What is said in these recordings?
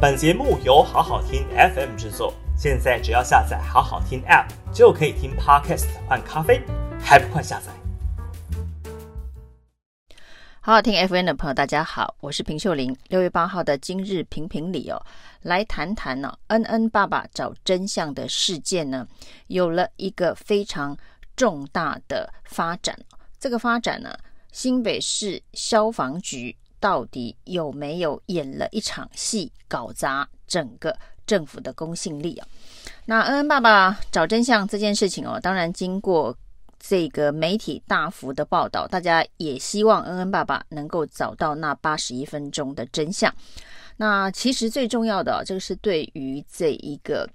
本节目由好好听 FM 制作，现在只要下载好好听 App 就可以听 Podcast 换咖啡，还不快下载？好好听 FM 的朋友，大家好，我是平秀玲。六月八号的今日评评理哦，来谈谈呢、哦，恩恩爸爸找真相的事件呢，有了一个非常重大的发展。这个发展呢，新北市消防局到底有没有演了一场戏，搞砸整个政府的公信力啊？那恩恩爸爸找真相这件事情哦，当然经过这个媒体大幅的报道，大家也希望恩恩爸爸能够找到那八十一分钟的真相。那其实最重要的，这个是对于这一个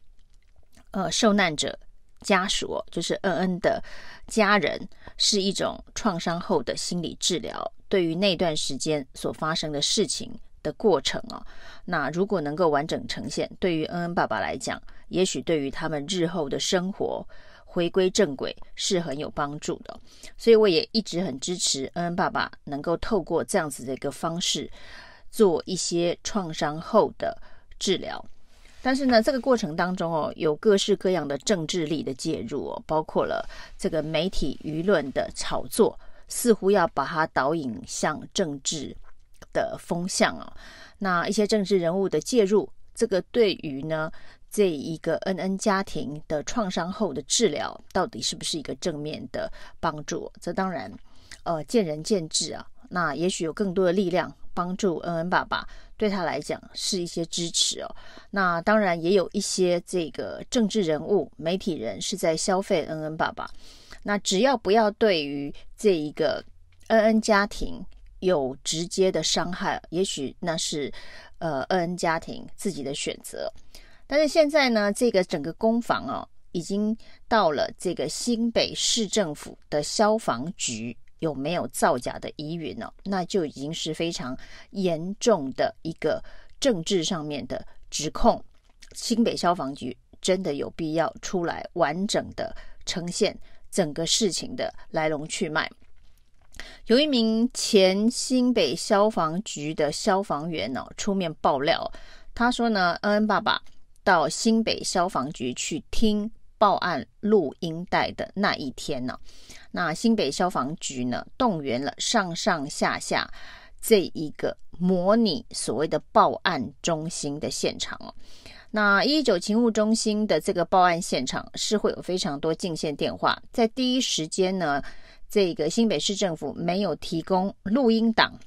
呃受难者家属，就是恩恩的家人，是一种创伤后的心理治疗。对于那段时间所发生的事情的过程啊，那如果能够完整呈现，对于恩恩爸爸来讲，也许对于他们日后的生活回归正轨是很有帮助的。所以我也一直很支持恩恩爸爸能够透过这样子的一个方式做一些创伤后的治疗。但是呢，这个过程当中哦，有各式各样的政治力的介入哦，包括了这个媒体舆论的炒作。似乎要把它导引向政治的风向啊，那一些政治人物的介入，这个对于呢这一个恩恩家庭的创伤后的治疗，到底是不是一个正面的帮助？这当然呃见仁见智啊。那也许有更多的力量帮助恩恩爸爸，对他来讲是一些支持哦。那当然也有一些这个政治人物、媒体人是在消费恩恩爸爸。那只要不要对于这一个恩恩家庭有直接的伤害，也许那是呃恩恩家庭自己的选择。但是现在呢，这个整个攻防哦，已经到了这个新北市政府的消防局有没有造假的疑云呢？那就已经是非常严重的一个政治上面的指控。新北消防局真的有必要出来完整的呈现。整个事情的来龙去脉，有一名前新北消防局的消防员呢、哦、出面爆料，他说呢，恩恩爸爸到新北消防局去听报案录音带的那一天呢，那新北消防局呢动员了上上下下这一个模拟所谓的报案中心的现场哦。那一一九勤务中心的这个报案现场是会有非常多进线电话，在第一时间呢，这个新北市政府没有提供录音档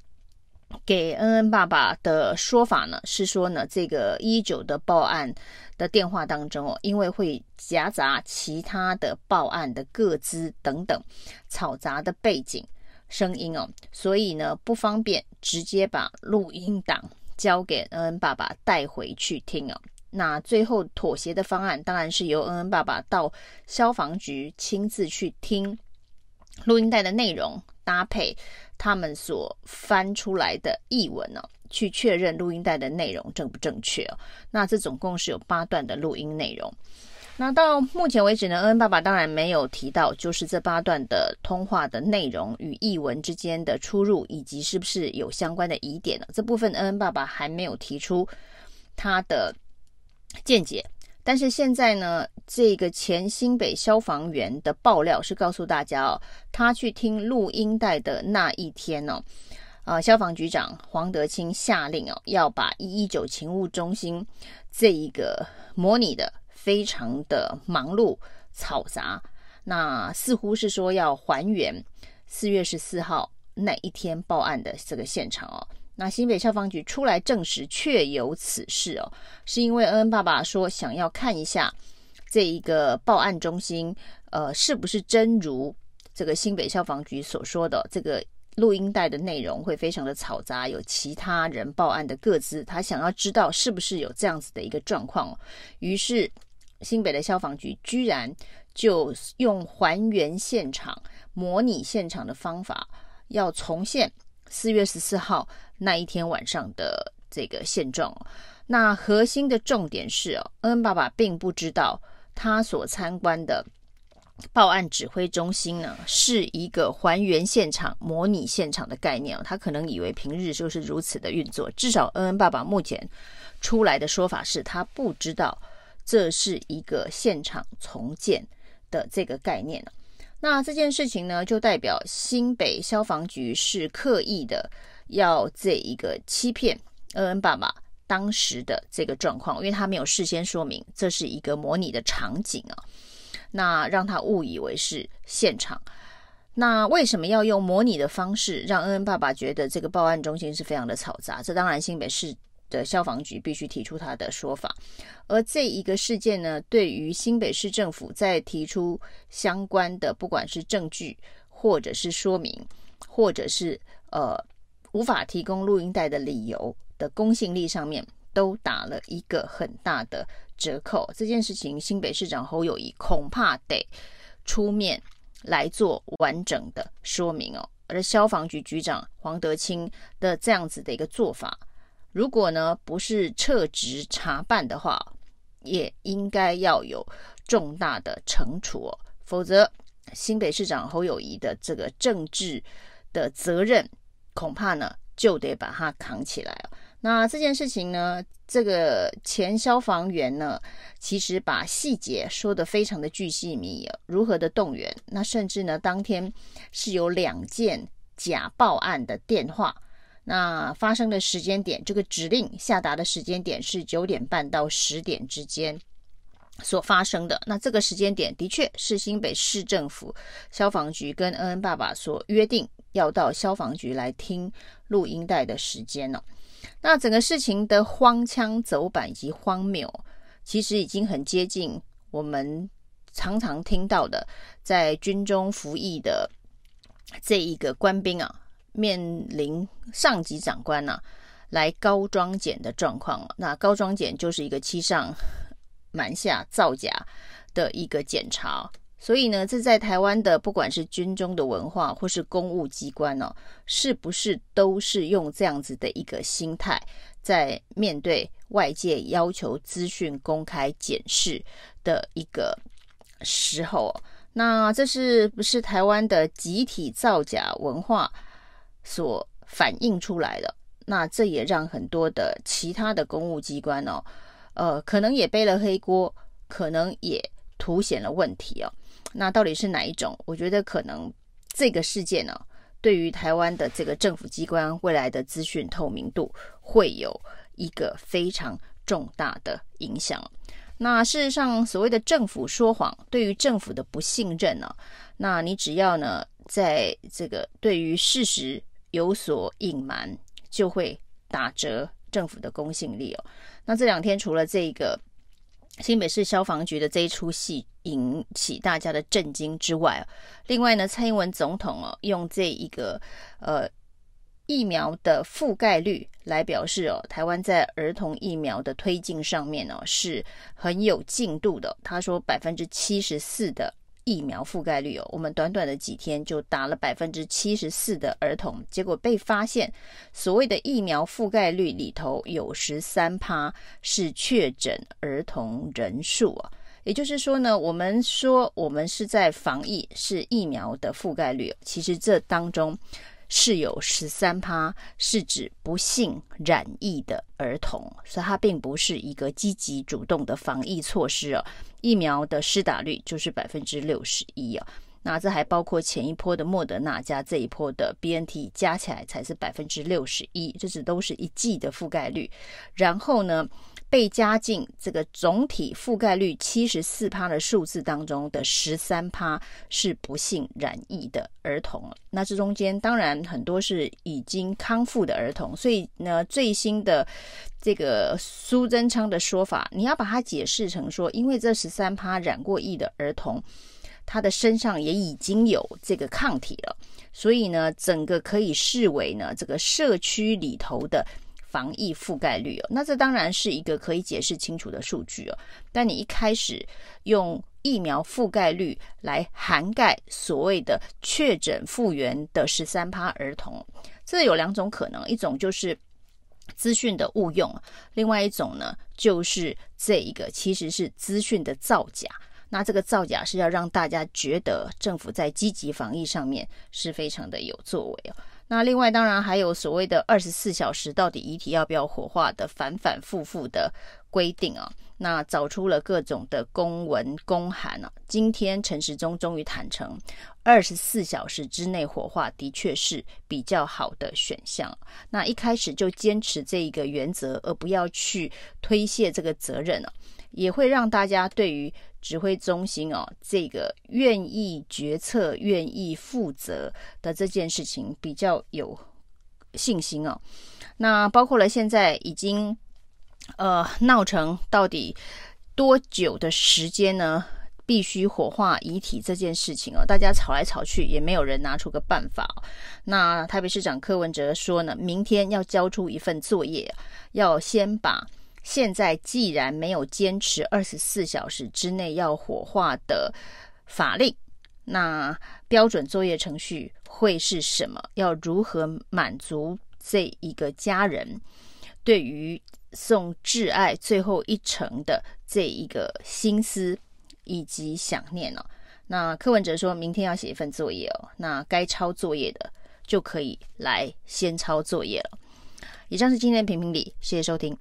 给恩恩爸爸的说法呢，是说呢，这个一九的报案的电话当中哦，因为会夹杂其他的报案的个资等等嘈杂的背景声音哦，所以呢不方便直接把录音档交给恩恩爸爸带回去听哦。那最后妥协的方案，当然是由恩恩爸爸到消防局亲自去听录音带的内容，搭配他们所翻出来的译文呢、哦，去确认录音带的内容正不正确哦。那这总共是有八段的录音内容。那到目前为止呢，恩恩爸爸当然没有提到，就是这八段的通话的内容与译文之间的出入，以及是不是有相关的疑点呢？这部分恩恩爸爸还没有提出他的。见解，但是现在呢，这个前新北消防员的爆料是告诉大家哦，他去听录音带的那一天哦，呃，消防局长黄德清下令哦，要把一一九勤务中心这一个模拟的非常的忙碌嘈杂，那似乎是说要还原四月十四号那一天报案的这个现场哦。那新北消防局出来证实确有此事哦，是因为恩恩爸爸说想要看一下这一个报案中心，呃，是不是真如这个新北消防局所说的，这个录音带的内容会非常的嘈杂，有其他人报案的个资，他想要知道是不是有这样子的一个状况。于是新北的消防局居然就用还原现场、模拟现场的方法，要重现四月十四号。那一天晚上的这个现状，那核心的重点是哦，恩恩爸爸并不知道他所参观的报案指挥中心呢，是一个还原现场、模拟现场的概念。他可能以为平日就是如此的运作。至少恩恩爸爸目前出来的说法是他不知道这是一个现场重建的这个概念。那这件事情呢，就代表新北消防局是刻意的要这一个欺骗恩恩爸爸当时的这个状况，因为他没有事先说明这是一个模拟的场景啊。那让他误以为是现场。那为什么要用模拟的方式让恩恩爸爸觉得这个报案中心是非常的嘈杂？这当然新北市的消防局必须提出他的说法。而这一个事件呢，对于新北市政府在提出相关的不管是证据，或者是说明，或者是呃无法提供录音带的理由的公信力上面，都打了一个很大的。折扣这件事情，新北市长侯友谊恐怕得出面来做完整的说明哦。而消防局局长黄德清的这样子的一个做法，如果呢不是撤职查办的话，也应该要有重大的惩处哦，否则新北市长侯友谊的这个政治的责任，恐怕呢就得把它扛起来哦。那这件事情呢，这个前消防员呢，其实把细节说得非常的巨细靡遗，如何的动员，那甚至呢，当天是有两件假报案的电话，那发生的时间点，这个指令下达的时间点是九点半到十点之间所发生的，那这个时间点的确是新北市政府消防局跟恩恩爸爸所约定要到消防局来听录音带的时间呢。那整个事情的荒腔走板以及荒谬，其实已经很接近我们常常听到的，在军中服役的这一个官兵啊，面临上级长官啊来高装检的状况。那高装检就是一个欺上瞒下、造假的一个检查。所以呢，这在台湾的不管是军中的文化或是公务机关哦，是不是都是用这样子的一个心态，在面对外界要求资讯公开检视的一个时候？那这是不是台湾的集体造假文化所反映出来的？那这也让很多的其他的公务机关哦，呃，可能也背了黑锅，可能也凸显了问题哦。那到底是哪一种？我觉得可能这个事件呢、对于台湾的这个政府机关未来的资讯透明度会有一个非常重大的影响。那事实上，所谓的政府说谎，对于政府的不信任呢、那你只要呢，在这个对于事实有所隐瞒，就会打折政府的公信力哦。那这两天除了这个。新北市消防局的这一出戏引起大家的震惊之外，另外呢，蔡英文总统哦，用这一个呃疫苗的覆盖率来表示哦，台湾在儿童疫苗的推进上面哦是很有进度的。他说百分之七十四的。疫苗覆盖率哦，我们短短的几天就打了百分之七十四的儿童，结果被发现所谓的疫苗覆盖率里头有十三趴是确诊儿童人数啊，也就是说呢，我们说我们是在防疫，是疫苗的覆盖率，其实这当中。是有十三趴，是指不幸染疫的儿童，所以它并不是一个积极主动的防疫措施哦。疫苗的施打率就是百分之六十一哦，那这还包括前一波的莫德纳加这一波的 BNT 加起来才是百分之六十一，这只都是一剂的覆盖率。然后呢，被加进这个总体覆盖率七十四趴的数字当中的十三趴是不幸染疫的儿童，那这中间当然很多是已经康复的儿童，所以呢，最新的这个苏贞昌的说法，你要把它解释成说，因为这十三趴染过疫的儿童，他的身上也已经有这个抗体了，所以呢，整个可以视为呢这个社区里头的。防疫覆盖率哦，那这当然是一个可以解释清楚的数据哦。但你一开始用疫苗覆盖率来涵盖所谓的确诊复原的十三趴儿童，这有两种可能：一种就是资讯的误用，另外一种呢就是这一个其实是资讯的造假。那这个造假是要让大家觉得政府在积极防疫上面是非常的有作为哦。那另外当然还有所谓的二十四小时到底遗体要不要火化的反反复复的规定啊。那找出了各种的公文公函啊。今天陈时中终于坦诚，二十四小时之内火化的确是比较好的选项。那一开始就坚持这一个原则，而不要去推卸这个责任啊。也会让大家对于指挥中心哦，这个愿意决策、愿意负责的这件事情比较有信心哦。那包括了现在已经呃闹成到底多久的时间呢？必须火化遗体这件事情哦，大家吵来吵去也没有人拿出个办法。那台北市长柯文哲说呢，明天要交出一份作业，要先把。现在既然没有坚持二十四小时之内要火化的法令，那标准作业程序会是什么？要如何满足这一个家人对于送挚爱最后一程的这一个心思以及想念呢？那柯文哲说明天要写一份作业哦，那该抄作业的就可以来先抄作业了。以上是今天的评评理，谢谢收听。